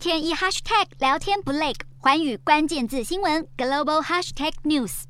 天一 hashtag 聊天不累，寰宇关键字新闻 global hashtag news。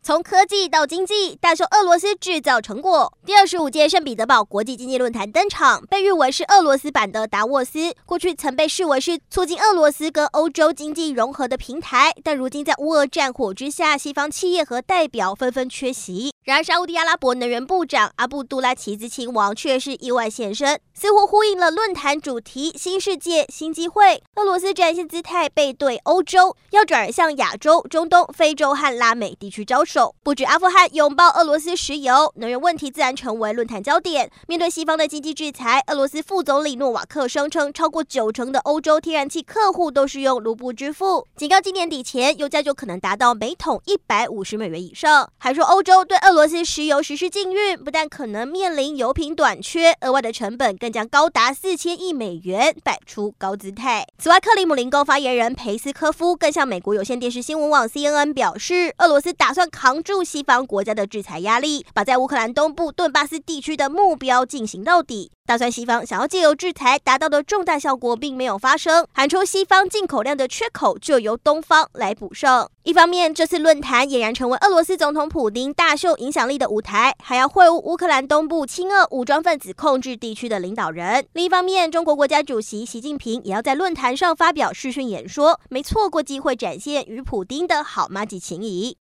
从科技到经济，大秀俄罗斯制造成果。第二十五届圣彼得堡国际经济论坛登场，被誉为是俄罗斯版的达沃斯。过去曾被视为是促进俄罗斯跟欧洲经济融合的平台，但如今在乌俄战火之下，西方企业和代表纷纷缺席。然而，沙乌地阿拉伯能源部长阿布杜拉齐兹亲王却是意外现身，似乎呼应了论坛主题“新世界新机会”。俄罗斯展现姿态背对欧洲，要转而向亚洲、中东、非洲和拉美地区招手。不止阿富汗拥抱俄罗斯石油，能源问题自然成为论坛焦点。面对西方的经济制裁，俄罗斯副总理诺瓦克声称，超过九成的欧洲天然气客户都是用卢布支付，警告今年底前油价就可能达到每桶一百五十美元以上。还说欧洲对俄俄罗斯石油实施禁运，不但可能面临油品短缺，额外的成本更将高达四千亿美元，摆出高姿态。此外，克里姆林宫发言人裴斯科夫更向美国有线电视新闻网 CNN 表示，俄罗斯打算扛住西方国家的制裁压力，把在乌克兰东部顿巴斯地区的目标进行到底。打算西方想要借由制裁达到的重大效果并没有发生，喊出西方进口量的缺口就由东方来补上。一方面，这次论坛俨然成为俄罗斯总统普丁大秀影响力的舞台，还要会晤乌克兰东部亲俄武装分子控制地区的领导人。另一方面，中国国家主席习近平也要在论坛上发表视讯演说，没错过机会展现与普丁的好麻吉情谊。